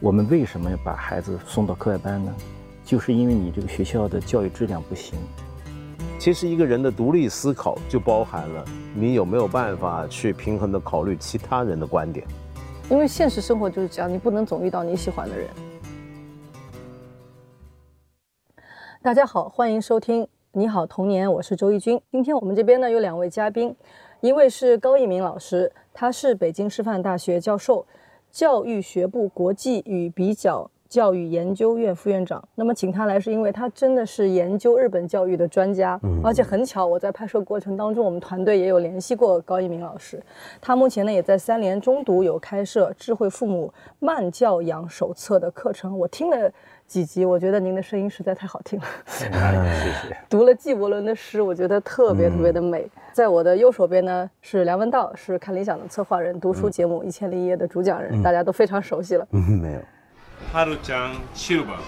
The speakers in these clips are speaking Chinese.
我们为什么要把孩子送到课外班呢？就是因为你这个学校的教育质量不行。其实一个人的独立思考就包含了你有没有办法去平衡的考虑其他人的观点。因为现实生活就是这样，你不能总遇到你喜欢的人。大家好，欢迎收听《你好童年》，我是周轶君。今天我们这边呢有两位嘉宾，一位是高一鸣老师，他是北京师范大学教授，教育学部国际与比较。教育研究院副院长，那么请他来是因为他真的是研究日本教育的专家，而且很巧，我在拍摄过程当中，我们团队也有联系过高一鸣老师。他目前呢也在三联中读有开设智慧父母慢教养手册的课程。我听了几集，我觉得您的声音实在太好听了。谢谢。读了纪伯伦的诗，我觉得特别特别的美。在我的右手边呢是梁文道，是看理想的策划人，读书节目《一千零一夜》的主讲人，大家都非常熟悉了。嗯，没有。哈鲁江七吧。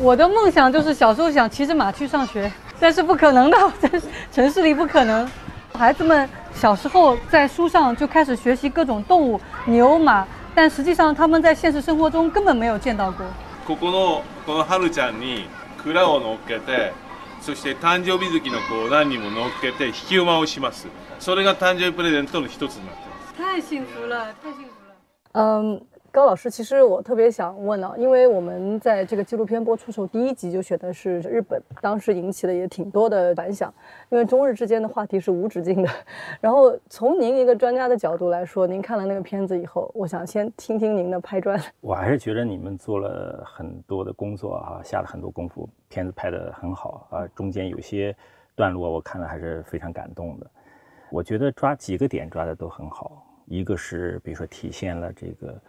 我的梦想就是小时候想骑着马去上学，但是不可能的，在城市里不可能。孩子们小时候在书上就开始学习各种动物，牛马，但实际上他们在现实生活中根本没有见到过。ここのこのハルちゃんに蔵を乗っけて、そして誕生日月の子を何人も乗っけて引き馬をします。それが誕生日プレゼントの一つになってます。太幸福了，太幸福了。嗯。高老师，其实我特别想问啊，因为我们在这个纪录片播出时候，第一集就选的是日本，当时引起了也挺多的反响，因为中日之间的话题是无止境的。然后从您一个专家的角度来说，您看了那个片子以后，我想先听听您的拍砖。我还是觉得你们做了很多的工作啊，下了很多功夫，片子拍得很好啊，中间有些段落我看了还是非常感动的。我觉得抓几个点抓的都很好，一个是比如说体现了这个。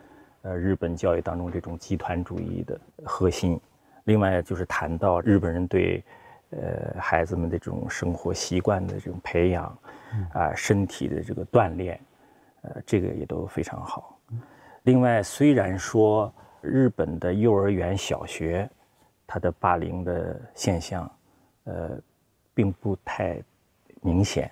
呃，日本教育当中这种集团主义的核心，另外就是谈到日本人对，呃，孩子们的这种生活习惯的这种培养，啊，身体的这个锻炼，呃，这个也都非常好。另外，虽然说日本的幼儿园、小学，它的霸凌的现象，呃，并不太明显。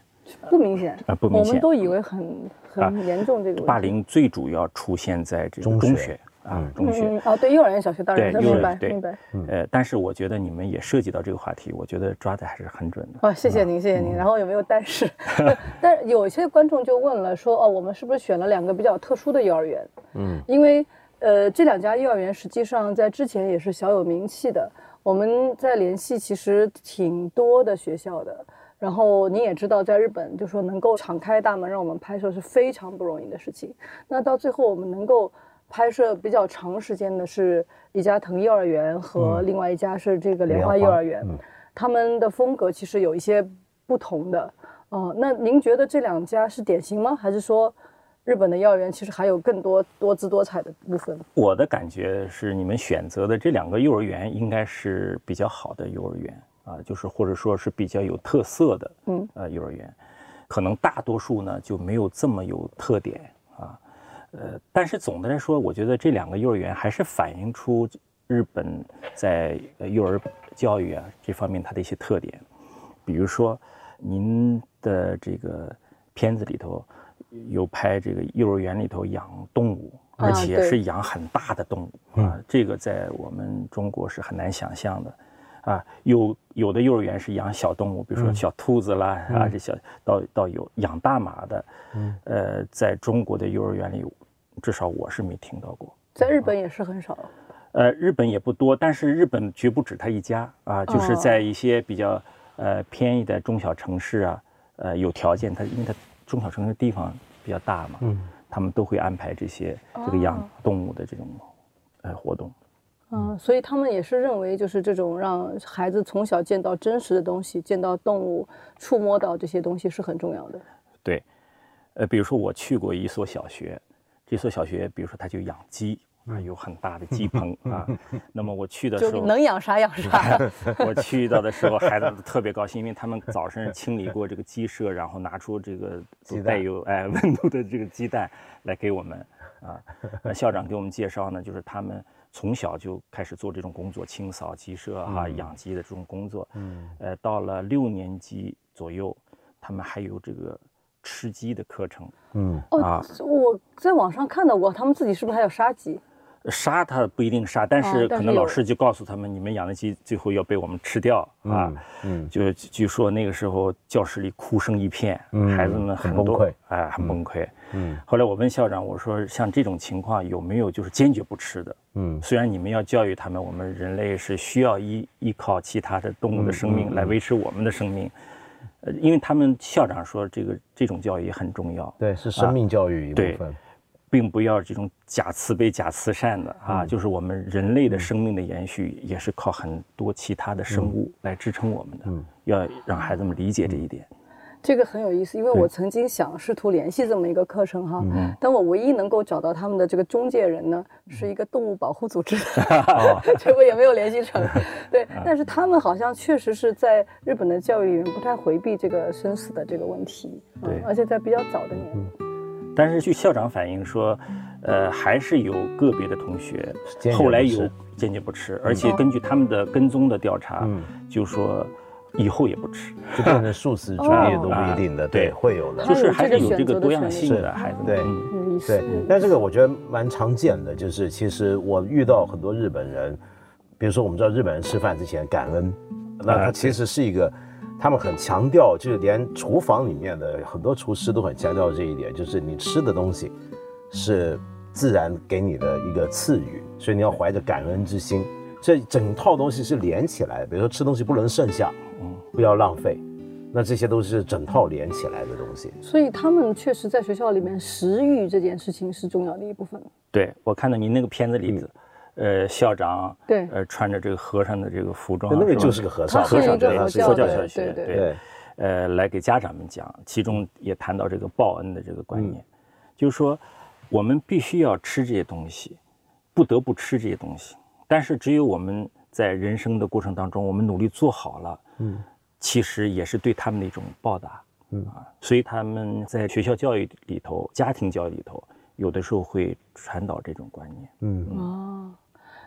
不明显啊，不明显。我们都以为很很严重。这个霸凌最主要出现在这个中学啊，中学啊，对幼儿园、小学当然明白明白。呃，但是我觉得你们也涉及到这个话题，我觉得抓的还是很准的。哦，谢谢您，谢谢您。然后有没有但是？但是有些观众就问了，说哦，我们是不是选了两个比较特殊的幼儿园？嗯，因为呃，这两家幼儿园实际上在之前也是小有名气的。我们在联系，其实挺多的学校的。然后您也知道，在日本就说能够敞开大门让我们拍摄是非常不容易的事情。那到最后我们能够拍摄比较长时间的是一家藤幼儿园和另外一家是这个莲花幼儿园，他们的风格其实有一些不同的。哦，那您觉得这两家是典型吗？还是说日本的幼儿园其实还有更多多姿多彩的部分？我的感觉是，你们选择的这两个幼儿园应该是比较好的幼儿园。啊，就是或者说是比较有特色的，嗯，呃，幼儿园，可能大多数呢就没有这么有特点啊，呃，但是总的来说，我觉得这两个幼儿园还是反映出日本在幼儿教育啊这方面它的一些特点，比如说您的这个片子里头有拍这个幼儿园里头养动物，而且是养很大的动物啊，这个在我们中国是很难想象的。啊，有有的幼儿园是养小动物，比如说小兔子啦，啊，这小到到有养大马的，呃，在中国的幼儿园里，至少我是没听到过。在日本也是很少。呃，日本也不多，但是日本绝不止他一家啊，就是在一些比较呃偏一的中小城市啊，呃，有条件，他因为他中小城市地方比较大嘛，嗯，他们都会安排这些这个养动物的这种呃活动。嗯，所以他们也是认为，就是这种让孩子从小见到真实的东西，见到动物，触摸到这些东西是很重要的。对，呃，比如说我去过一所小学，这所小学，比如说他就养鸡啊，有很大的鸡 棚啊。那么我去的时候，能养啥养啥。我去到的时候，孩子特别高兴，因为他们早晨清理过这个鸡舍，然后拿出这个带有哎温度的这个鸡蛋来给我们啊。那校长给我们介绍呢，就是他们。从小就开始做这种工作，清扫鸡舍哈，养鸡的这种工作。嗯，呃，到了六年级左右，他们还有这个吃鸡的课程。嗯，哦，我在网上看到过，他们自己是不是还要杀鸡？杀他不一定杀，但啊是可能老师就告诉他们，你们养的鸡最后要被我们吃掉啊。嗯就据说那个时候教室里哭声一片，嗯孩子们很多很崩溃，哎，很崩溃。嗯。后来我问校长，我说像这种情况有没有就是坚决不吃的？嗯。虽然你们要教育他们，我们人类是需要依依靠其他的动物的生嗯命来维持我们的生命，呃，因为他们校长说这个这种教育也很重要，对，是生命教育一部对分。并不要这种假慈悲、假慈善的啊，嗯。就是我们人类的生命的延续也是靠很多其他的生物来支撑我们的，嗯。要让孩子们理解这一点。这个很有意思，因为我曾经想试图联系这么一个课程哈，但我唯一能够找到他们的这个中介人呢，是一个动物保护组织，结果也没有联系成。对，但是他们好像确实是在日本的教育里面不太回避这个生死的这个问题，嗯对。而且在比较早的年。龄。但是据校长反映说，呃，还是有个别的同学后来有坚决不吃，而且根据他们的跟踪的调查，嗯。就说以后也不吃，就变成素食主义都不一定的，哦对，会有的。就是还是有这个多样性的孩子们。对。对，但这个我觉得蛮常见的，就是其实我遇到很多日本人，比如说我们知道日本人吃饭之前感恩，那他啊其实是一个，他们很强调，就是连厨房里面的很多厨师都很强调这一点，就是你吃的东西是自然给你的一个赐予，所以你要怀着感恩之心。这整套东西是连起来的，比如说吃东西不能剩下，嗯不要浪费，那这些都是整套连起来的东西。所以他们确实在学校里面食欲这件事情是重要的一部分。对，我看到您那个片子里子，呃，校长对。呃穿着这个和尚的这个服装，那个就是个和尚，和尚对他佛教的佛教小学，对对对。呃，来给家长们讲，其中也谈到这个报恩的这个观念，就是说我们必须要吃这些东西，不得不吃这些东西，但是只有我们在人生的过程当中，我们努力做好了，嗯，其实也是对他们的一种报答，嗯啊，所以他们在学校教育里头、家庭教育里头，有的时候会传导这种观念。嗯。哦，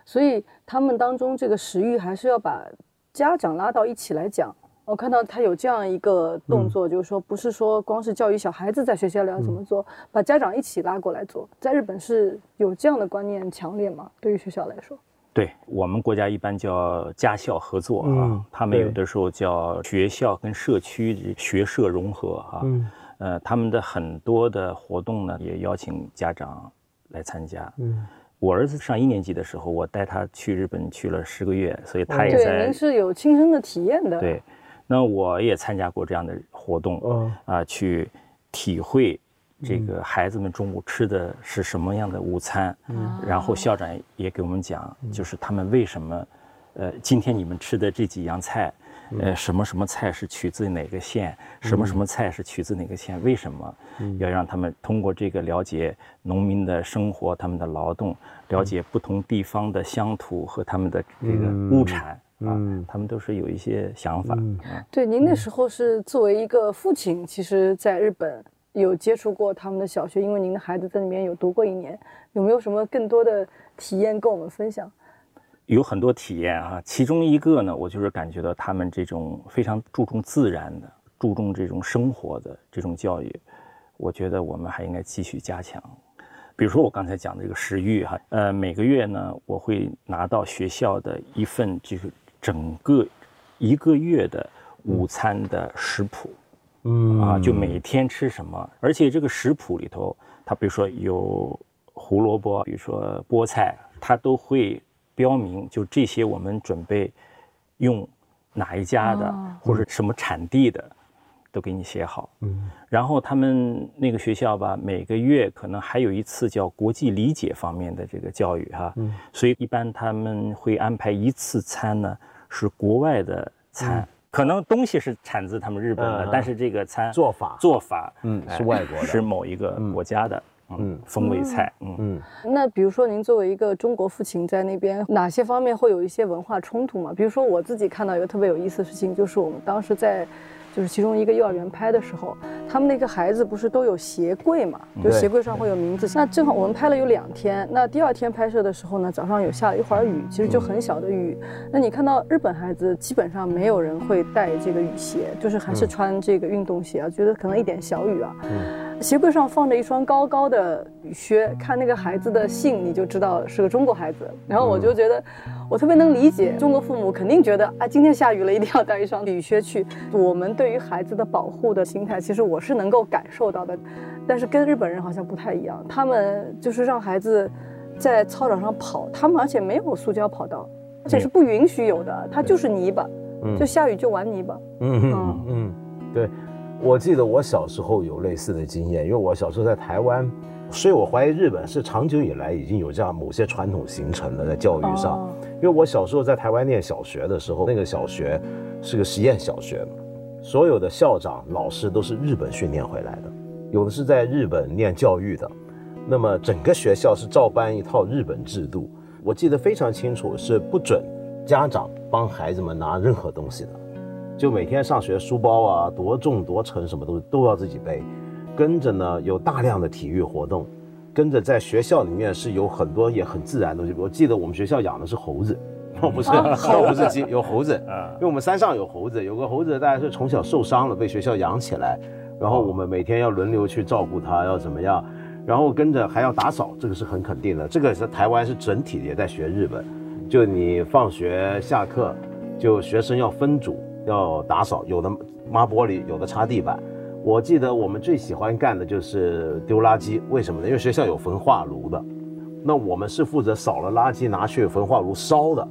所以他们当中这个食欲还是要把家长拉到一起来讲。我看到他有这样一个动作，就是说不是说光是教育小孩子在学校里要怎么做，把家长一起拉过来做。在日本是有这样的观念强烈吗？对于学校来说，对我们国家一般叫家校合作啊，嗯他们有的时候叫学校跟社区学社融合啊，嗯呃，他们的很多的活动呢也邀请家长来参加。嗯我儿子上一年级的时候，我带他去日本去了十个月，所以他也对，在您是有亲身的体验的。对，那我也参加过这样的活动，嗯啊，去体会这个孩子们中午吃的是什么样的午餐，嗯。然后校长也给我们讲，就是他们为什么，呃，今天你们吃的这几样菜，呃，什么什么菜是取自哪个县，什么什么菜是取自哪个县，为什么？要让他们通过这个了解农民的生活，他们的劳动，了解不同地方的乡土和他们的这个物产。啊，他们都是有一些想法，啊。对，您那时候是作为一个父亲，其实在日本有接触过他们的小学，因为您的孩子在里面有读过一年，有没有什么更多的体验跟我们分享？有很多体验啊，其中一个呢，我就是感觉到他们这种非常注重自然的、注重这种生活的这种教育，我觉得我们还应该继续加强。比如说我刚才讲的这个食欲哈，呃，每个月呢，我会拿到学校的一份就是整个一个月的午餐的食谱，嗯。啊，就每天吃什么，而且这个食谱里头，它比如说有胡萝卜，比如说菠菜，它都会标明，就这些我们准备用哪一家的、哦。或者什么产地的，都给你写好。嗯。然后他们那个学校吧，每个月可能还有一次叫国际理解方面的这个教育哈，嗯。所以一般他们会安排一次餐呢是国外的餐，可能东西是产自他们日本的，但是这个餐做法。做法嗯哎是外国的。是某一个国家的嗯嗯。风味菜，嗯。嗯。那比如说，您作为一个中国父亲，在那边哪些方面会有一些文化冲突吗？比如说，我自己看到一个特别有意思的事情，就是我们当时在，就是其中一个幼儿园拍的时候，他们那个孩子不是都有鞋柜嘛，就鞋柜上会有名字。那正好我们拍了有两天，那第二天拍摄的时候呢，早上有下了一会儿雨，其实就很小的雨。那你看到日本孩子基本上没有人会带这个雨鞋，就是还是穿这个运动鞋啊，觉得可能一点小雨啊。鞋柜上放着一双高高的雨靴，看那个孩子的姓，你就知道是个中国孩子。然后我就觉得，我特别能理解中国父母肯定觉得啊，今天下雨了，一定要带一双雨靴去。我们对于孩子的保护的心态，其实我是能够感受到的。但是跟日本人好像不太一样，他们就是让孩子在操场上跑，他们而且没有塑胶跑道，而且是不允许有的，它就是泥巴，就下雨就玩泥巴。嗯嗯嗯，对。我记得我小时候有类似的经验，因为我小时候在台湾，所以我怀疑日本是长久以来已经有这样某些传统形成的在教育上。因为我小时候在台湾念小学的时候，那个小学是个实验小学，所有的校长、老师都是日本训练回来的，有的是在日本念教育的，那么整个学校是照搬一套日本制度。我记得非常清楚，是不准家长帮孩子们拿任何东西的。就每天上学，书包啊多重多沉，什么都都要自己背。跟着呢，有大量的体育活动，跟着在学校里面是有很多也很自然的东西。我记得我们学校养的是猴子，哦 不是，哦不是鸡，有猴子。因为我们山上有猴子，有个猴子大概是从小受伤了，被学校养起来，然后我们每天要轮流去照顾它，要怎么样？然后跟着还要打扫，这个是很肯定的。这个是台湾是整体也在学日本，就你放学下课，就学生要分组。要打扫，有的抹玻璃，有的擦地板。我记得我们最喜欢干的就是丢垃圾，为什么呢？因为学校有焚化炉的，那我们是负责扫了垃圾拿去焚化炉烧的。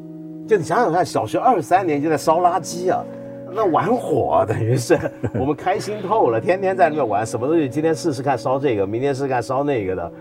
就你想想看，小学二三年级在烧垃圾啊，那玩火等于是 我们开心透了，天天在那边玩，什么东西今天试试看烧这个，明天试试看烧那个的，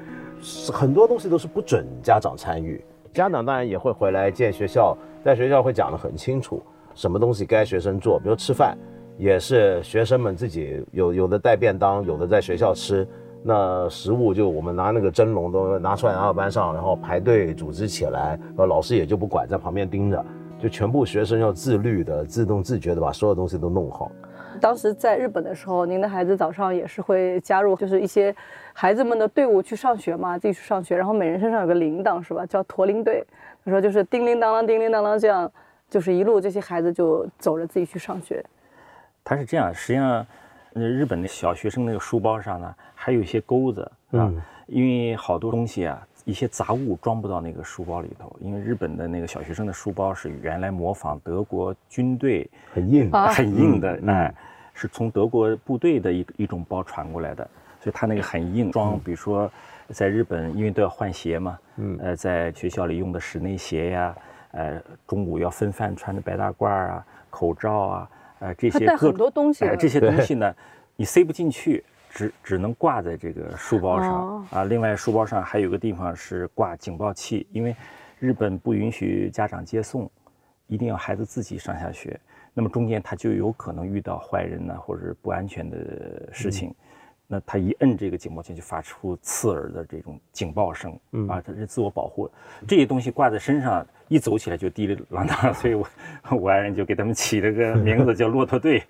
很多东西都是不准家长参与。家长当然也会回来见学校，在学校会讲得很清楚。什么东西该学生做？比如吃饭，也是学生们自己有有的带便当，有的在学校吃。那食物就我们拿那个蒸笼都拿出来拿到班上，然后排队组织起来，然后老师也就不管，在旁边盯着，就全部学生要自律的、自动自觉的把所有东西都弄好。当时在日本的时候，您的孩子早上也是会加入，就是一些孩子们的队伍去上学嘛，自己去上学，然后每人身上有个铃铛是吧？叫驼铃队。他说就是叮铃当啷，叮铃当啷这样。就是一路这些孩子就走着自己去上学。他是这样，实际上，日本的小学生那个书包上呢，还有一些钩子啊，因为好多东西啊，一些杂物装不到那个书包里头。因为日本的那个小学生的书包是原来模仿德国军队很硬很硬的，哎，是从德国部队的一一种包传过来的，所以他那个很硬，装比如说在日本因为都要换鞋嘛，嗯，呃，在学校里用的室内鞋呀。呃，中午要分饭穿的白大褂啊，口罩啊，呃，这些很多东西，这些东西呢，你塞不进去，只只能挂在这个书包上啊。另外，书包上还有个地方是挂警报器，因为日本不允许家长接送，一定要孩子自己上下学。那么中间他就有可能遇到坏人呢，或者不安全的事情。那他一摁这个警报器，就发出刺耳的这种警报声，啊，它是自我保护。这些东西挂在身上。一走起来就滴里啷当，所以我我爱人就给他们起了个名字叫骆驼队。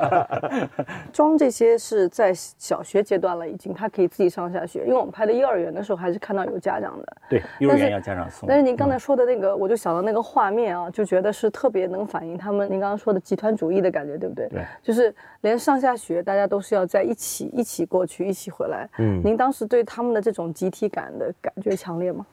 装这些是在小学阶段了，已经他可以自己上下学。因为我们拍的幼儿园的时候，还是看到有家长的。对，幼儿园要家长送。但是您刚才说的那个，我就想到那个画面啊，就觉得是特别能反映他们您刚刚说的集团主义的感觉，对不对？对。就是连上下学，大家都是要在一起，一起过去，一起回来。嗯。您当时对他们的这种集体感的感觉强烈吗？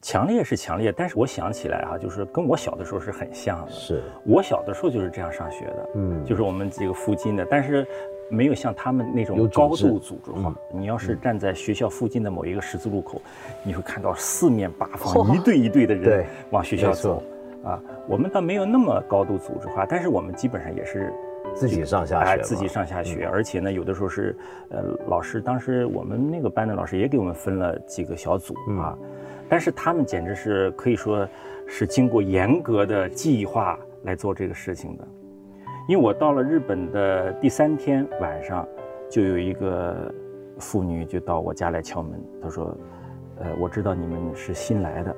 强烈是强烈，但是我想起来啊，就是跟我小的时候是很像的。是我小的时候就是这样上学的，嗯，就是我们这个附近的，但是没有像他们那种高度组织化。你要是站在学校附近的某一个十字路口，你会看到四面八方一队一队的人往学校走。啊，我们倒没有那么高度组织化，但是我们基本上也是自己上下学，自己上下学，而且呢，有的时候是呃，老师当时我们那个班的老师也给我们分了几个小组啊。但是他们简直是可以说是经过严格的计划来做这个事情的，因为我到了日本的第三天晚上，就有一个妇女就到我家来敲门，她说：“呃，我知道你们是新来的。”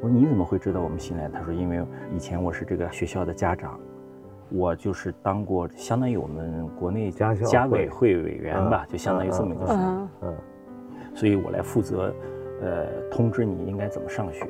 我说：“你怎么会知道我们新来？”她说：“因为以前我是这个学校的家长，我就是当过相当于我们国内家家委会委员吧，就相当于这么一个事情。嗯，所以我来负责。”呃，通知你应该怎么上学？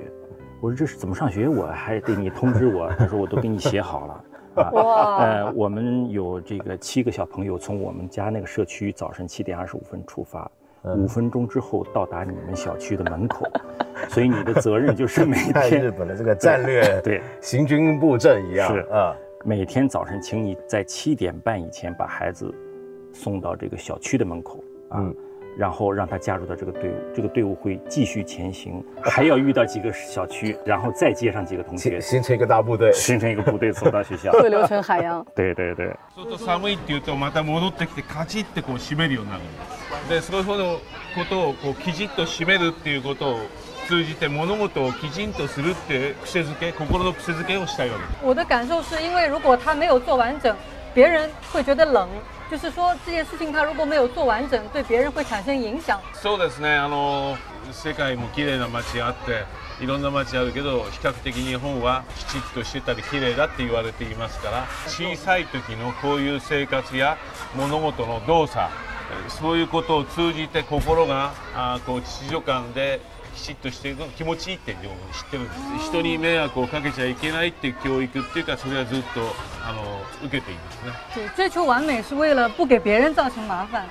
我说这是怎么上学？我还得你通知我。他说我都给你写好了。啊，呃，我们有这个七个小朋友从我们家那个社区早晨七点二十五分出发，五分钟之后到达你们小区的门口，所以你的责任就是每天 日本的这个战略，对行军布阵一样是啊。每天早晨，请你在七点半以前把孩子送到这个小区的门口啊。嗯然后让他加入到这个队伍，这个队伍会继续前行，还要遇到几个小区，然后再接上几个同学形，形成一个大部队，形成一个部队走到学校。汇流成海洋。对对对，ちょっと寒いっていうとまた戻ってきてカチッてこう締めるようになるんですでそういうふうなことをこうきちっと締めるっていうことを通じて物事をきちんとするって癖づけ心の癖づけをしたいわけです我的感受是因为如果他没有做完整，别人会觉得冷， 就是说这件事情他如果没有做完整，对别人会产生影响。そうですねあの世界も綺麗な街あっていろんな街あるけど比較的日本はきちっとしてたり綺麗だって言われていますから小さい時のこういう生活や物事の動作そういうことを通じて心があこう秩序感できちっとしていく気持ちいいっていうのを知ってるんです人に迷惑をかけちゃいけないっていう教育っていうかそれはずっとあの受けていますね。对，追求完美是为了不给别人造成麻烦。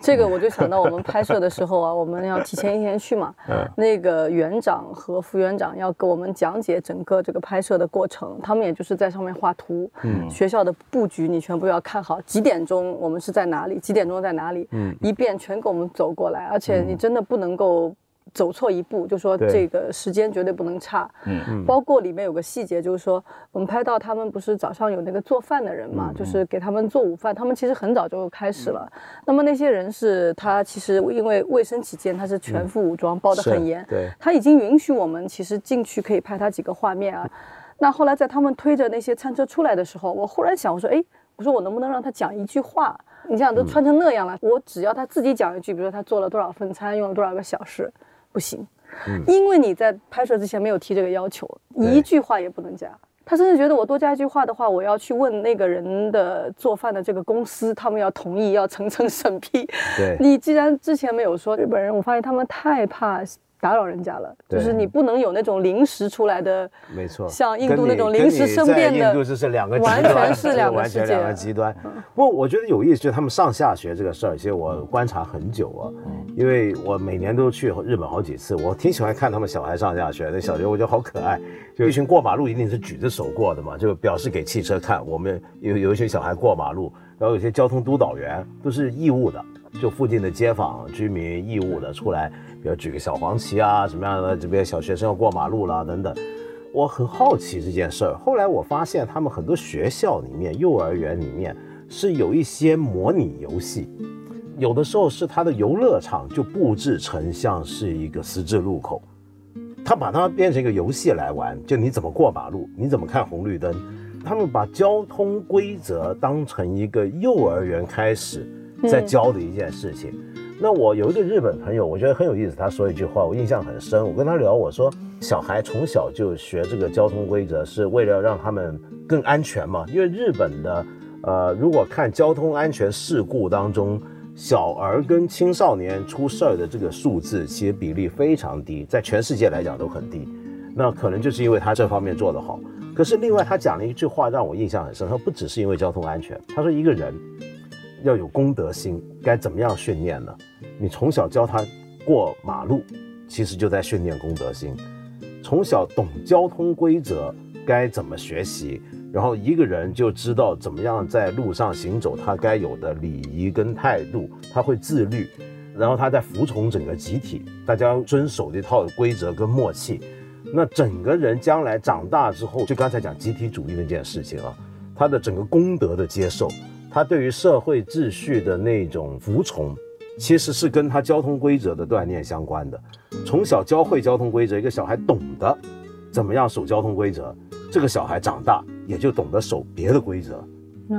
这个我就想到我们拍摄的时候啊，我们要提前一天去嘛，那个园长和副园长要给我们讲解整个这个拍摄的过程，他们也就是在上面画图，嗯，学校的布局你全部要看好，几点钟我们是在哪里，几点钟在哪里，嗯，一遍全给我们走过来，而且你真的不能够。 走错一步，就说这个时间绝对不能差。嗯嗯，包括里面有个细节，就是说我们拍到他们不是早上有那个做饭的人嘛，就是给他们做午饭，他们其实很早就开始了。那么那些人是他其实因为卫生起见，他是全副武装，包得很严。对他已经允许我们其实进去可以拍他几个画面啊。那后来在他们推着那些餐车出来的时候，我忽然想，我说，哎，我说我能不能让他讲一句话？你想都穿成那样了，我只要他自己讲一句，比如说他做了多少份餐，用了多少个小时，不行，因为你在拍摄之前没有提这个要求，对一句话也不能加。他甚至觉得我多加一句话的话，我要去问那个人的做饭的这个公司，他们要同意，要层层审批。对你既然之前没有说日本人，我发现他们太怕打扰人家了，就是你不能有那种临时出来的，没错，像印度那种临时生变的，这是两个极完，全是两个世界两个极端。不过我觉得有意思，就是他们上下学这个事儿，其实我观察很久啊，因为我每年都去日本好几次，我挺喜欢看他们小孩上下学。那小学我觉得好可爱，就一群过马路一定是举着手过的嘛，就表示给汽车看。我们有有一些小孩过马路，然后有些交通督导员都是义务的，就附近的街坊居民义务的出来，比如举个小黄旗啊，什么样的这边小学生要过马路啦等等。我很好奇这件事儿，后来我发现他们很多学校里面、幼儿园里面是有一些模拟游戏，有的时候是他的游乐场就布置成像是一个十字路口，他把它变成一个游戏来玩，就你怎么过马路，你怎么看红绿灯，他们把交通规则当成一个幼儿园开始在教的一件事情。那我有一个日本朋友，我觉得很有意思，他说一句话，我印象很深。我跟他聊，我说小孩从小就学这个交通规则，是为了让他们更安全嘛？因为日本的，呃，如果看交通安全事故当中，小儿跟青少年出事儿的这个数字，其实比例非常低，在全世界来讲都很低。那可能就是因为他这方面做得好。可是另外他讲了一句话让我印象很深，他说不只是因为交通安全，他说一个人要有公德心，该怎么样训练呢？你从小教他过马路，其实就在训练公德心。从小懂交通规则，该怎么学习，然后一个人就知道怎么样在路上行走，他该有的礼仪跟态度，他会自律，然后他在服从整个集体，大家遵守这套规则跟默契。那整个人将来长大之后，就刚才讲集体主义那件事情啊，他的整个公德的接受，他对于社会秩序的那种服从，其实是跟他交通规则的锻炼相关的。从小教会交通规则，一个小孩懂得怎么样守交通规则，这个小孩长大也就懂得守别的规则。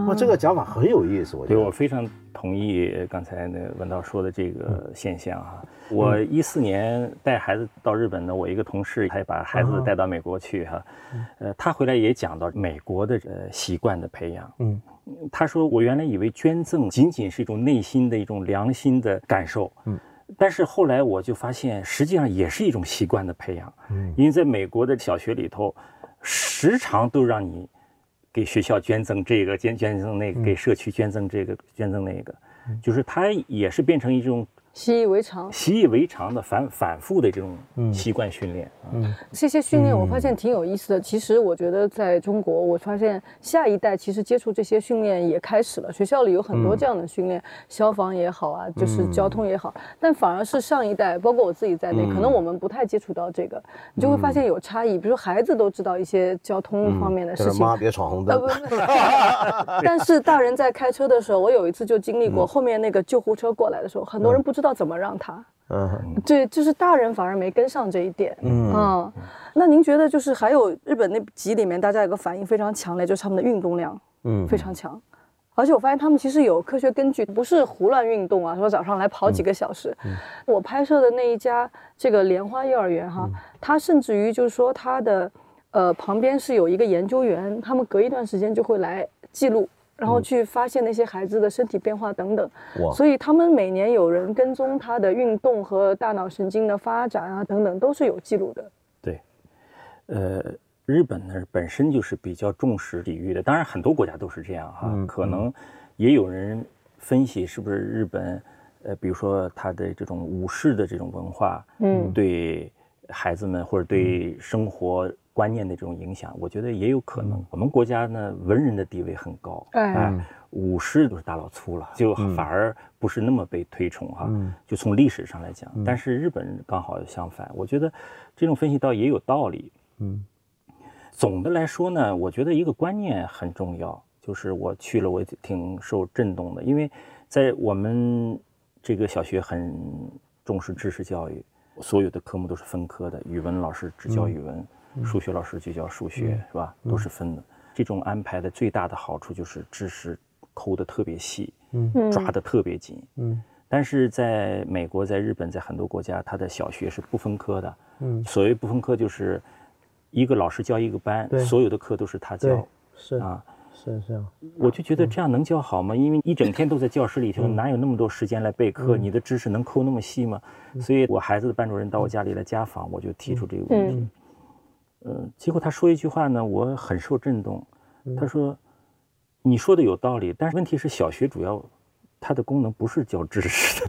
哇，这个讲法很有意思，我觉对得。我非常同意刚才那文道说的这个现象哈。我一四年带孩子到日本呢，我一个同事还把孩子带到美国去哈，呃，他回来也讲到美国的呃习惯的培养。嗯，他说我原来以为捐赠仅仅是一种内心的一种良心的感受。嗯。但是后来我就发现，实际上也是一种习惯的培养。嗯因为在美国的小学里头，时常都让你给学校捐赠这个捐捐赠那个，给社区捐赠这个捐赠那个，就是它也是变成一种习以为常。习以为常的反反复的这种习惯训练。嗯，这些训练我发现挺有意思的。其实我觉得在中国，我发现下一代其实接触这些训练也开始了。学校里有很多这样的训练，消防也好啊，就是交通也好。但反而是上一代，包括我自己在内，可能我们不太接触到这个，你就会发现有差异。比如说孩子都知道一些交通方面的事情，妈别闯红灯。但是大人在开车的时候，我有一次就经历过，后面那个救护车过来的时候，很多人不知道怎么让他。嗯，对，就是大人反而没跟上这一点。嗯，那您觉得就是还有日本那集里面，大家有个反应非常强烈，就是他们的运动量，嗯，非常强。而且我发现他们其实有科学根据，不是胡乱运动啊，说早上来跑几个小时。我拍摄的那一家这个莲花幼儿园哈，它甚至于就是说他的呃旁边是有一个研究员，他们隔一段时间就会来记录。然后去发现那些孩子的身体变化等等，所以他们每年有人跟踪他的运动和大脑神经的发展啊等等都是有记录的。对，呃，日本呢本身就是比较重视体育的，当然很多国家都是这样哈。可能也有人分析是不是日本，呃，比如说他的这种武士的这种文化，嗯，对孩子们或者对生活。观念的这种影响，我觉得也有可能。我们国家呢，文人的地位很高，哎，武士都是大老粗了，就反而不是那么被推崇哈。就从历史上来讲，但是日本人刚好相反，我觉得这种分析倒也有道理。嗯，总的来说呢，我觉得一个观念很重要，就是我去了，我挺受震动的，因为在我们这个小学很重视知识教育，所有的科目都是分科的，语文老师只教语文。数学老师就教数学，是吧？都是分的。这种安排的最大的好处就是知识抠得特别细，嗯，抓得特别紧，嗯。但是在美国、在日本、在很多国家，他的小学是不分科的，嗯。所谓不分科，就是一个老师教一个班，所有的课都是他教，是啊，是这样。我就觉得这样能教好吗？因为一整天都在教室里头，哪有那么多时间来备课？你的知识能抠那么细吗？所以我孩子的班主任到我家里来家访，我就提出这个问题。嗯，结果他说一句话呢，我很受震动。他说：“你说的有道理，但是问题是小学主要它的功能不是教知识的。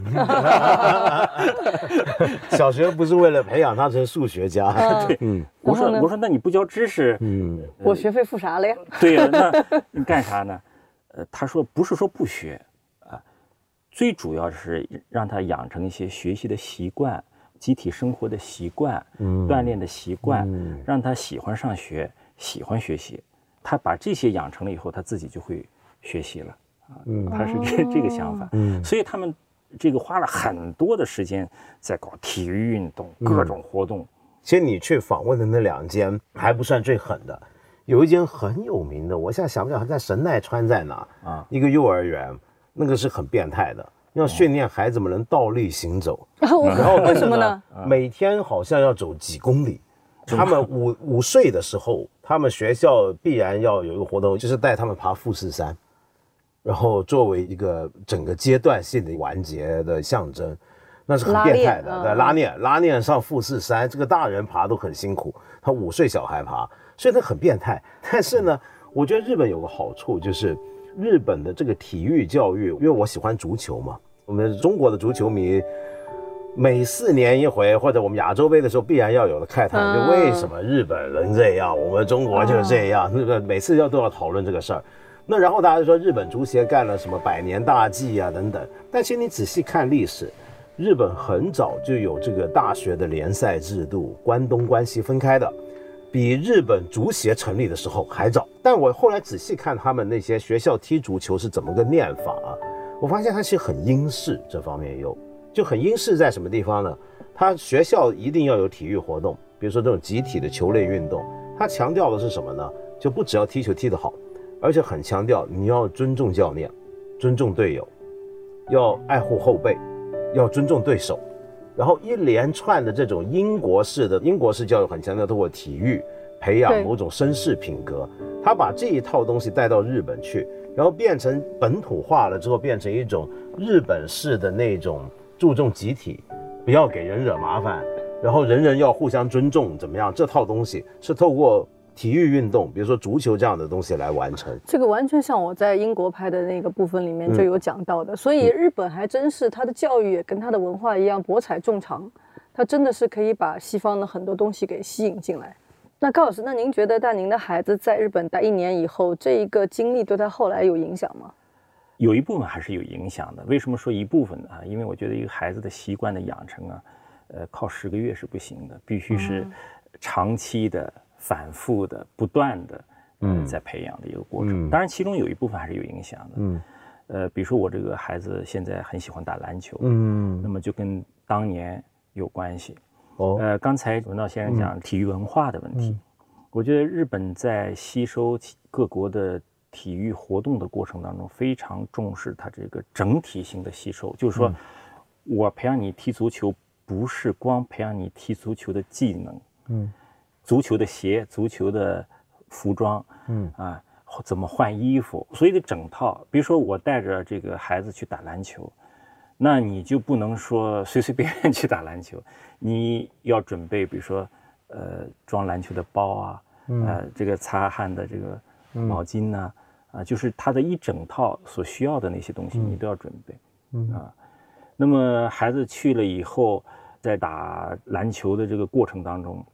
小学不是为了培养他成数学家。对，嗯。我说我说那你不教知识，嗯，我学费付啥了呀？对呀，那你干啥呢？呃，他说不是说不学啊，最主要是让他养成一些学习的习惯。”集体生活的习惯，嗯，锻炼的习惯，嗯让他喜欢上学，喜欢学习。他把这些养成了以后，他自己就会学习了啊。嗯，他是这这个想法。嗯，所以他们这个花了很多的时间在搞体育运动，各种活动。其实你去访问的那两间还不算最狠的，有一间很有名的，我现在想不起来在神奈川在哪啊？一个幼儿园，那个是很变态的。要训练孩子们能倒立行走，然后为什么呢？每天好像要走几公里。他们五五岁的时候，他们学校必然要有一个活动，就是带他们爬富士山，然后作为一个整个阶段性的完结的象征，那是很变态的。拉链拉链上富士山，这个大人爬都很辛苦，他五岁小孩爬，所以他很变态。但是呢，我觉得日本有个好处就是。日本的这个体育教育，因为我喜欢足球嘛，我们中国的足球迷每四年一回，或者我们亚洲杯的时候，必然要有的慨叹，就为什么日本人这样，我们中国就这样，那个每次要都要讨论这个事儿。那然后大家就说日本足协干了什么百年大计啊等等，但其实你仔细看历史，日本很早就有这个大学的联赛制度，关东关西分开的。比日本足协成立的时候还早，但我后来仔细看他们那些学校踢足球是怎么个念法啊？我发现它其实很英式，这方面有，就很英式在什么地方呢？他学校一定要有体育活动，比如说这种集体的球类运动，他强调的是什么呢？就不只要踢球踢得好，而且很强调你要尊重教练，尊重队友，要爱护后辈，要尊重对手。然后一连串的这种英国式的英国式教育很强调通过体育培养某种绅士品格，他把这一套东西带到日本去，然后变成本土化了之后，变成一种日本式的那种注重集体，不要给人惹麻烦，然后人人要互相尊重，怎么样？这套东西是透过体育运动，比如说足球这样的东西来完成。这个完全像我在英国拍的那个部分里面就有讲到的，所以日本还真是它的教育也跟它的文化一样博采众长，它真的是可以把西方的很多东西给吸引进来。那高老师，那您觉得带您的孩子在日本待一年以后，这一个经历对他后来有影响吗？有一部分还是有影响的。为什么说一部分呢？啊，因为我觉得一个孩子的习惯的养成啊，呃，靠十个月是不行的，必须是长期的、反复的、不断的，嗯，在培养的一个过程。当然，其中有一部分还是有影响的。嗯，呃，比如说我这个孩子现在很喜欢打篮球，嗯，那么就跟当年有关系。哦，呃，刚才文道先生讲体育文化的问题，我觉得日本在吸收各国的体育活动的过程当中，非常重视它这个整体性的吸收。就是说，我培养你踢足球，不是光培养你踢足球的技能，嗯，足球的鞋、足球的服装，嗯啊，怎么换衣服，所以得整套。比如说，我带着这个孩子去打篮球。那你就不能说随随便便去打篮球，你要准备，比如说，呃，装篮球的包啊，呃，这个擦汗的这个毛巾呐，啊，就是他的一整套所需要的那些东西，你都要准备，啊。那么孩子去了以后，在打篮球的这个过程当中，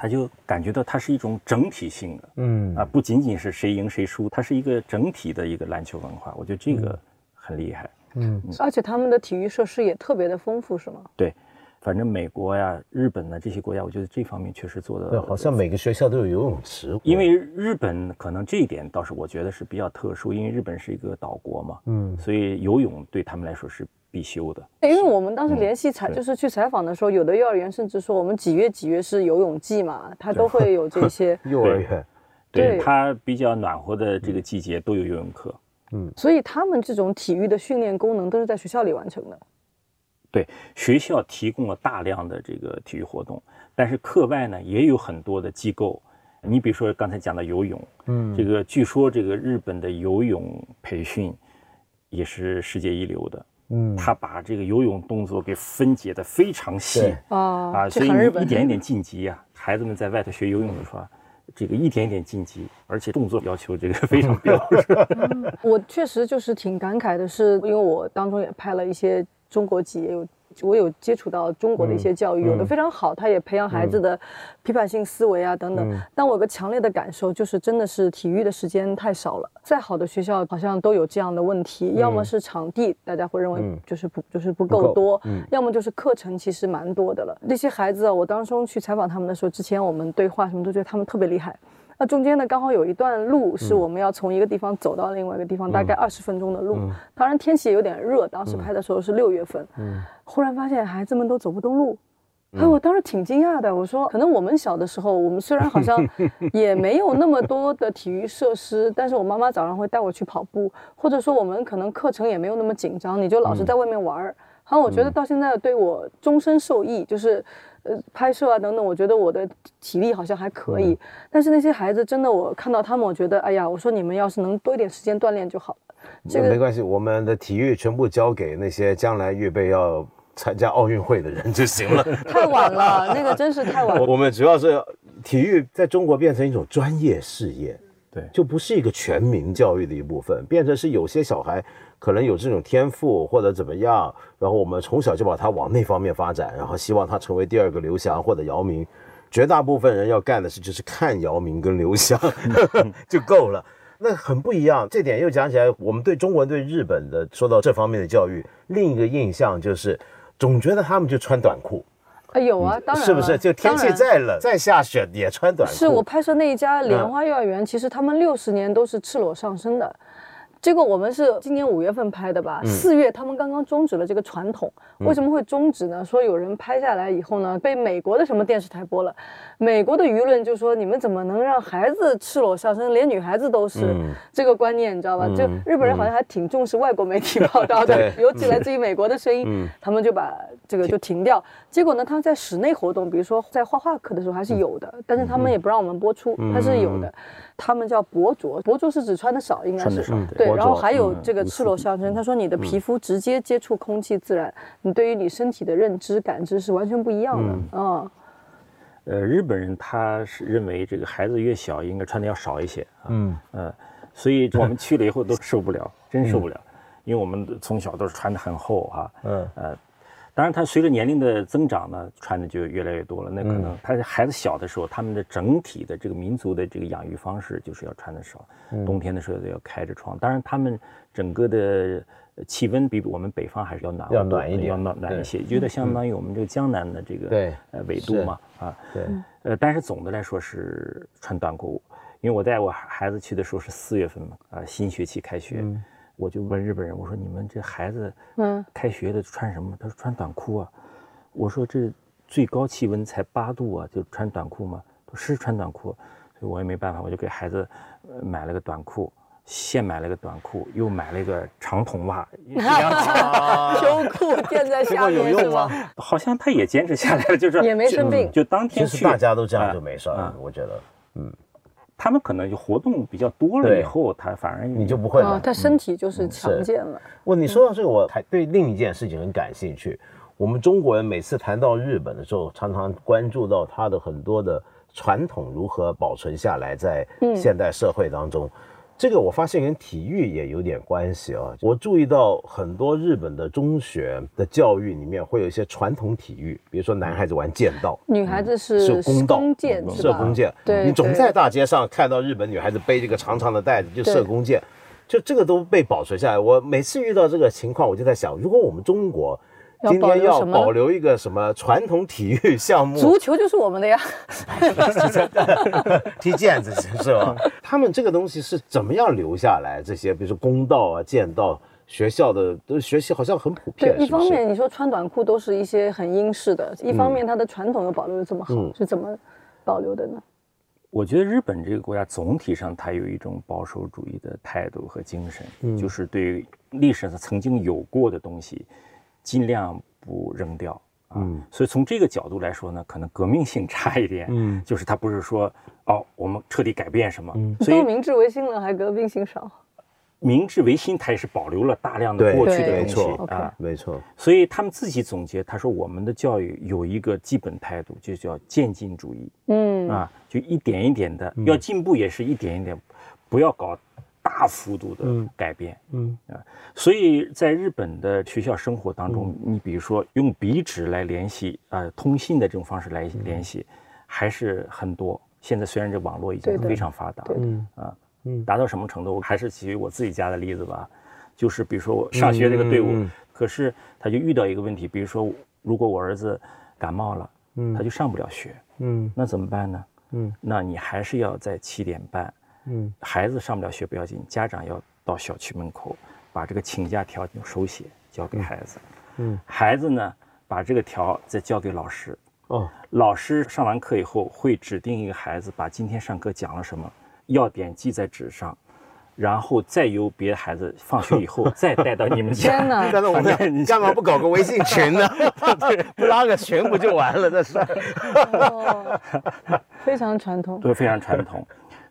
他就感觉到它是一种整体性的，嗯，啊，不仅仅是谁赢谁输，它是一个整体的一个篮球文化，我觉得这个很厉害。嗯，而且他们的体育设施也特别的丰富，是吗？对，反正美国呀、日本呢这些国家，我觉得这方面确实做的。对，好像每个学校都有游泳池。因为日本可能这一点倒是我觉得是比较特殊，因为日本是一个岛国嘛，嗯，所以游泳对他们来说是必修的。因为我们当时联系采，就是去采访的时候，有的幼儿园甚至说我们几月几月是游泳季嘛，它都会有这 些幼儿园，对它比较暖和的这个季节都有游泳课。嗯，所以他们这种体育的训练功能都是在学校里完成的。对，学校提供了大量的这个体育活动，但是课外呢也有很多的机构。你比如说刚才讲的游泳，嗯，这个据说这个日本的游泳培训也是世界一流的。嗯，他把这个游泳动作给分解的非常细啊啊，所以你一点一点晋级啊。孩子们在外头学游泳的时候。这个一点一点晋级，而且动作要求这个 非常标准。我确实就是挺感慨的，是因为我当中也拍了一些中国籍，也有。我有接触到中国的一些教育，有的非常好，他也培养孩子的批判性思维啊等等。但我有个强烈的感受，就是真的是体育的时间太少了。再好的学校好像都有这样的问题，要么是场地，大家会认为就是不就是不够多，要么就是课程其实蛮多的了。那些孩子啊，我当中去采访他们的时候，之前我们对话什么都觉得他们特别厉害。那中间呢，刚好有一段路是我们要从一个地方走到另外一个地方，大概二十分钟的路。当然天气也有点热，当时拍的时候是六月份。忽然发现孩子们都走不动路，哎，我当时挺惊讶的。我说，可能我们小的时候，我们虽然好像 也没有那么多的体育设施，但是我妈妈早上会带我去跑步，或者说我们可能课程也没有那么紧张，你就老是在外面玩儿。好，我觉得到现在对我终身受益，就是。呃，拍摄啊等等，我觉得我的体力好像还可以，但是那些孩子真的，我看到他们，我觉得，哎呀，我说你们要是能多一点时间锻炼就好了。这个没关系，我们的体育全部交给那些将来预备要参加奥运会的人就行了。太晚了，那个真是太晚了。我们主要是体育在中国变成一种专业事业，对，就不是一个全民教育的一部分，变成是有些小孩。可能有这种天赋或者怎么样，然后我们从小就把他往那方面发展，然后希望他成为第二个刘翔或者姚明。绝大部分人要干的事就是看姚明跟刘翔 就够了，那很不一样。这点又讲起来，我们对中国人对日本的说到这方面的教育，另一个印象就是总觉得他们就穿短裤。啊，有啊，当然是不是？就天气再冷再下雪也穿短裤。是我拍摄那一家莲花幼儿园，其实他们六十年都是赤裸上身的。结果我们是今年五月份拍的吧？四月他们刚刚终止了这个传统，为什么会终止呢？说有人拍下来以后呢，被美国的什么电视台播了，美国的舆论就说你们怎么能让孩子赤裸上身，连女孩子都是这个观念，你知道吧？就日本人好像还挺重视外国媒体报道的，尤其来自于美国的声音，他们就把这个就停掉。结果呢，他们在室内活动，比如说在画画课的时候还是有的，但是他们也不让我们播出，它是有的。他们叫薄着，薄着是指穿的少，应该是对。然后还有这个赤裸上身，他说你的皮肤直接接触空气自然，你对于你身体的认知感知是完全不一样的啊。呃，日本人他是认为这个孩子越小应该穿的要少一些啊，嗯呃，所以我们去了以后都受不了，真受不了，因为我们从小都是穿的很厚哈，嗯呃。当然，他随着年龄的增长呢，穿的就越来越多了。那可能他孩子小的时候，他们的整体的这个民族的这个养育方式就是要穿的少，冬天的时候要开着窗。当然，他们整个的气温比我们北方还是要暖，要暖一点，要暖暖一些，觉得相当于我们这个江南的这个对呃纬度嘛啊。对，呃，但是总的来说是穿短裤，因为我带我孩子去的时候是四月份嘛，啊，新学期开学。我就问日本人，我说你们这孩子，嗯，开学的穿什么？他说穿短裤啊。我说这最高气温才八度啊，就穿短裤吗？他说是穿短裤，所以我也没办法，我就给孩子买了个短裤，现买了个短裤，又买了一个长筒袜，秋裤垫在下面是吗？好像他也坚持下来了，就是也没生病，就当天去，大家都这样就没事了，我觉得，嗯。他们可能就活动比较多了以后，他反而你就不会了。他身体就是强健了。我你说到这个，我还对另一件事情很感兴趣。我们中国人每次谈到日本的时候，常常关注到他的很多的传统如何保存下来在现代社会当中。这个我发现跟体育也有点关系啊！我注意到很多日本的中学的教育里面会有一些传统体育，比如说男孩子玩剑道，女孩子是是弓道，箭射弓箭。对，你总在大街上看到日本女孩子背这个长长的袋子就射弓箭，就这个都被保存下来。我每次遇到这个情况，我就在想，如果我们中国。今天要保留一个什么传统体育项目？足球就是我们的呀，踢毽子是吧？他们这个东西是怎么样留下来？这些比如说公道啊、剑道，学校的都学习好像很普遍。对，一方面你说穿短裤都是一些很英式的，一方面它的传统又保留的这么好，是怎么保留的呢？我觉得日本这个国家总体上它有一种保守主义的态度和精神，就是对历史上曾经有过的东西。尽量不扔掉啊，所以从这个角度来说呢，可能革命性差一点。嗯，就是他不是说哦，我们彻底改变什么。嗯，所以明治维新了还革命性少。明治维新它也是保留了大量的过去的东西啊，没错。所以他们自己总结，他说我们的教育有一个基本态度，就叫渐进主义。嗯啊，就一点一点的要进步，也是一点一点，不要搞。大幅度的改变，嗯啊，所以在日本的学校生活当中，你比如说用笔纸来联系啊，通信的这种方式来联系，还是很多。现在虽然这网络已经非常发达，嗯啊，嗯，达到什么程度？还是举我自己家的例子吧，就是比如说我上学这个队伍，可是他就遇到一个问题，比如说如果我儿子感冒了，嗯，他就上不了学，嗯，那怎么办呢？嗯，那你还是要在七点半。嗯，孩子上不了学不要紧，家长要到小区门口把这个请假条手写交给孩子。嗯，孩子呢把这个条再交给老师。哦，老师上完课以后会指定一个孩子把今天上课讲了什么要点记在纸上，然后再由别的孩子放学以后 再带到你们家。天哪！在我们你干嘛不搞个微信群呢？不拉个群不就完了？这是。非常传统。对，非常传统。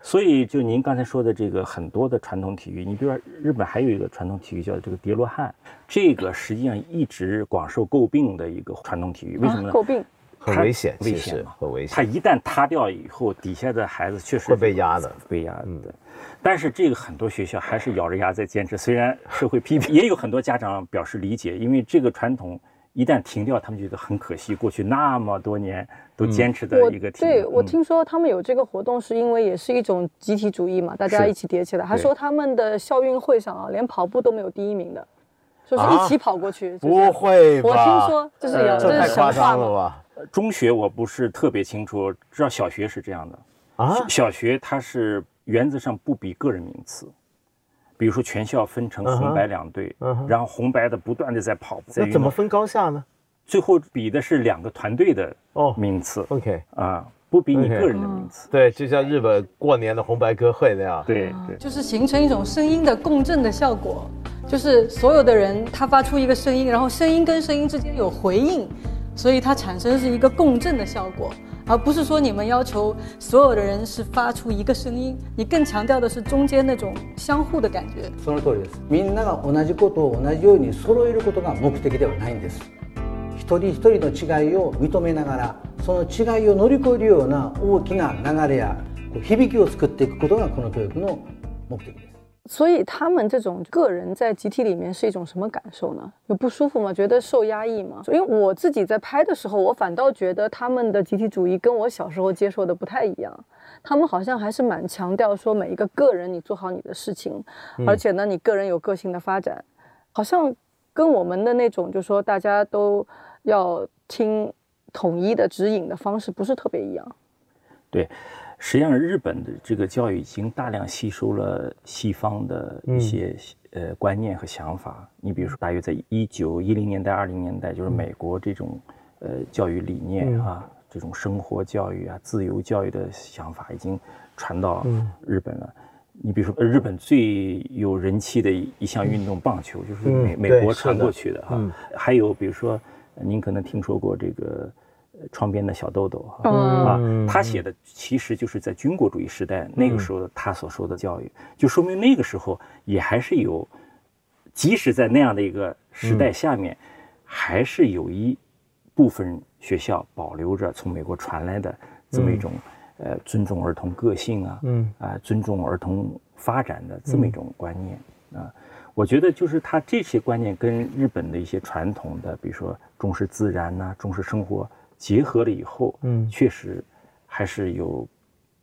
所以，就您刚才说的这个很多的传统体育，你比如说日本还有一个传统体育叫这个叠罗汉，这个实际上一直广受诟病的一个传统体育，为什么呢？诟病，很危险，危险嘛，很危险。它一旦塌掉以后，底下的孩子确实会被压的，被压的。但是这个很多学校还是咬着牙在坚持，虽然社会批评，也有很多家长表示理解，因为这个传统。一旦停掉，他们觉得很可惜。过去那么多年都坚持的一个。对我听说他们有这个活动，是因为也是一种集体主义嘛，大家一起叠起来。还说他们的校运会上啊，连跑步都没有第一名的，就是一起跑过去。不会吧？我听说这是有，这是神话了吧？中学我不是特别清楚，知道小学是这样的啊。小学它是原则上不比个人名次。比如说，全校分成红白两队，然后红白的不断的在跑步。那怎么分高下呢？最后比的是两个团队的哦名次。OK 啊，不比你个人的名次。对，就像日本过年的红白歌会那样。对对，就是形成一种声音的共振的效果，就是所有的人他发出一个声音，然后声音跟声音之间有回应，所以它产生是一个共振的效果。而不是说你们要求所有的人是发出一个声音，你更强调的是中间那种相互的感觉。その通りです。みんなが同じことを同じように揃えることが目的ではないんです。一人一人の違いを認めながらその違いを乗り越えるような大きな流れや響きを作っていくことがこの教育の目的です。所以他们这种个人在集体里面是一种什么感受呢？有不舒服吗？觉得受压抑吗？因为我自己在拍的时候，我反倒觉得他们的集体主义跟我小时候接受的不太一样。他们好像还是蛮强调说每一个个人你做好你的事情，而且呢你个人有个性的发展，好像跟我们的那种就说大家都要听统一的指引的方式不是特别一样。对。实际上，日本的这个教育已经大量吸收了西方的一些呃观念和想法。你比如说，大约在一九一零年代、二零年代，就是美国这种呃教育理念啊，这种生活教育啊、自由教育的想法已经传到日本了。你比如说，日本最有人气的一项运动棒球，就是美美国传过去的哈。还有比如说，您可能听说过这个。窗边的小豆豆啊，他写的其实就是在军国主义时代那个时候他所说的教育，就说明那个时候也还是有，即使在那样的一个时代下面，还是有一部分学校保留着从美国传来的这么一种呃尊重儿童个性啊，嗯。啊尊重儿童发展的这么一种观念啊，我觉得就是他这些观念跟日本的一些传统的，比如说重视自然呐，重视生活。结合了以后，嗯，确实还是有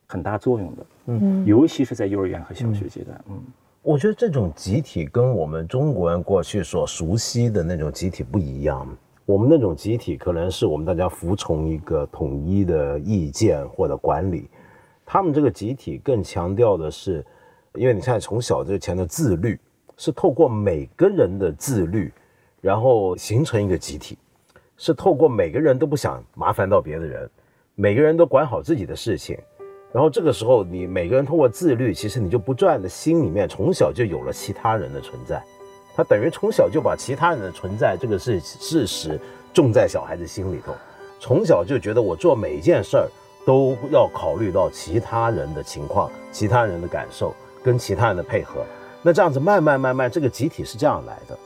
很大作用的，嗯，尤其是在幼儿园和小学阶段，嗯，我觉得这种集体跟我们中国人过去所熟悉的那种集体不一样。我们那种集体可能是我们大家服从一个统一的意见或者管理，他们这个集体更强调的是，因为你看从小就强调自律，是透过每个人的自律，然后形成一个集体。是透过每个人都不想麻烦到别的人，每个人都管好自己的事情，然后这个时候你每个人通过自律，其实你就不断的心里面从小就有了其他人的存在，他等于从小就把其他人的存在这个事事实种在小孩子心里头，从小就觉得我做每一件事儿都要考虑到其他人的情况、其他人的感受跟其他人的配合，那这样子慢慢慢慢这个集体是这样来的。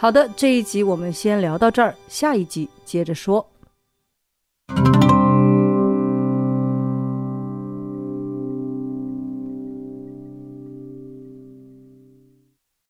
好的这一集我们先聊到这儿下一集接着说。